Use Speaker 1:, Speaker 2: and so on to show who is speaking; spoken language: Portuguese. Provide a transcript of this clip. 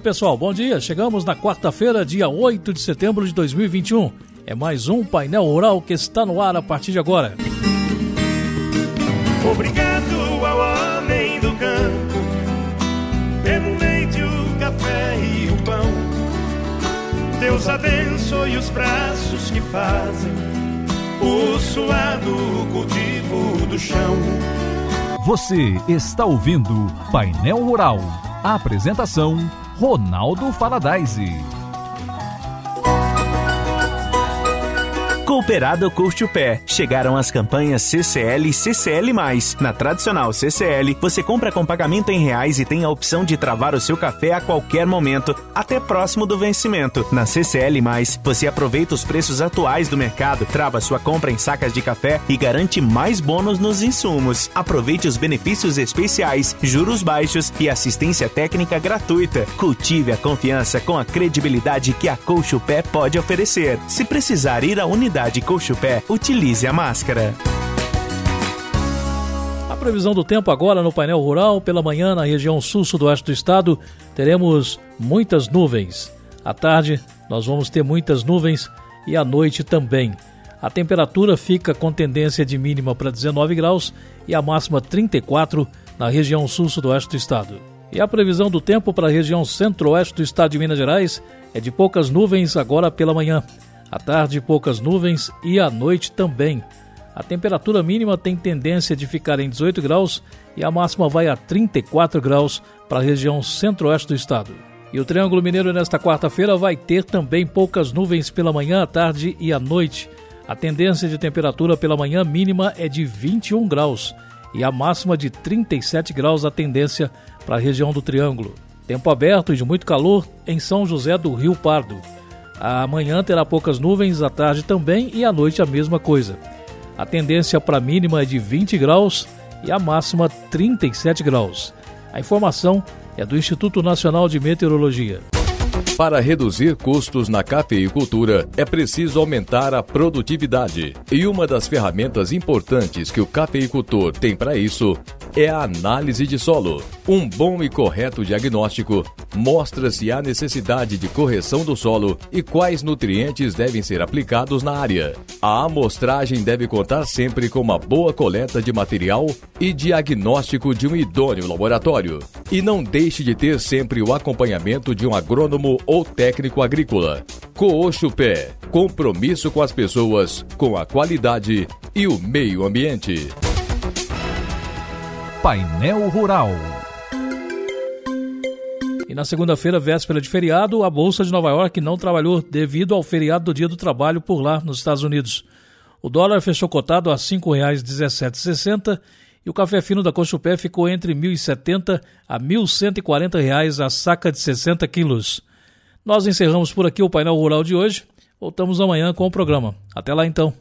Speaker 1: pessoal, bom dia. Chegamos na quarta-feira, dia 8 de setembro de 2021. É mais um painel rural que está no ar a partir de agora.
Speaker 2: Obrigado ao homem do campo pelo leite, o café e o pão. Deus abençoe os braços que fazem o suado cultivo do chão.
Speaker 3: Você está ouvindo Painel Rural. A apresentação Ronaldo Faladaise.
Speaker 4: Cooperado Curte o Pé. Chegaram as campanhas CCL e CCL+. Na tradicional CCL, você compra com pagamento em reais e tem a opção de travar o seu café a qualquer momento, até próximo do vencimento. Na CCL+, você aproveita os preços atuais do mercado, trava sua compra em sacas de café e garante mais bônus nos insumos. Aproveite os benefícios especiais, juros baixos e assistência técnica gratuita. Cultive a confiança com a credibilidade que a Coach Pé pode oferecer. Se precisar ir à unidade Unidade Pé, utilize a máscara.
Speaker 1: A previsão do tempo agora no painel rural, pela manhã na região sul-sudoeste do estado, teremos muitas nuvens. À tarde, nós vamos ter muitas nuvens e à noite também. A temperatura fica com tendência de mínima para 19 graus e a máxima 34 na região sul-sudoeste do estado. E a previsão do tempo para a região centro-oeste do estado de Minas Gerais é de poucas nuvens agora pela manhã. À tarde, poucas nuvens e à noite também. A temperatura mínima tem tendência de ficar em 18 graus e a máxima vai a 34 graus para a região centro-oeste do estado. E o Triângulo Mineiro nesta quarta-feira vai ter também poucas nuvens pela manhã, à tarde e à noite. A tendência de temperatura pela manhã mínima é de 21 graus e a máxima de 37 graus a tendência para a região do Triângulo. Tempo aberto e de muito calor em São José do Rio Pardo. Amanhã terá poucas nuvens, à tarde também e à noite a mesma coisa. A tendência para a mínima é de 20 graus e a máxima 37 graus. A informação é do Instituto Nacional de Meteorologia.
Speaker 5: Para reduzir custos na cafeicultura, é preciso aumentar a produtividade. E uma das ferramentas importantes que o cafeicultor tem para isso é a análise de solo. Um bom e correto diagnóstico mostra se há necessidade de correção do solo e quais nutrientes devem ser aplicados na área. A amostragem deve contar sempre com uma boa coleta de material e diagnóstico de um idôneo laboratório. E não deixe de ter sempre o acompanhamento de um agrônomo ou técnico agrícola. Cooxo Pé, compromisso com as pessoas, com a qualidade e o meio ambiente.
Speaker 3: Painel Rural.
Speaker 1: E na segunda-feira, véspera de feriado, a Bolsa de Nova York não trabalhou devido ao feriado do Dia do Trabalho por lá nos Estados Unidos. O dólar fechou cotado a R$ 5,1760 e o café fino da Cochupé ficou entre R$ 1.070 a R$ 1.140 a saca de 60 quilos. Nós encerramos por aqui o painel rural de hoje. Voltamos amanhã com o programa. Até lá então.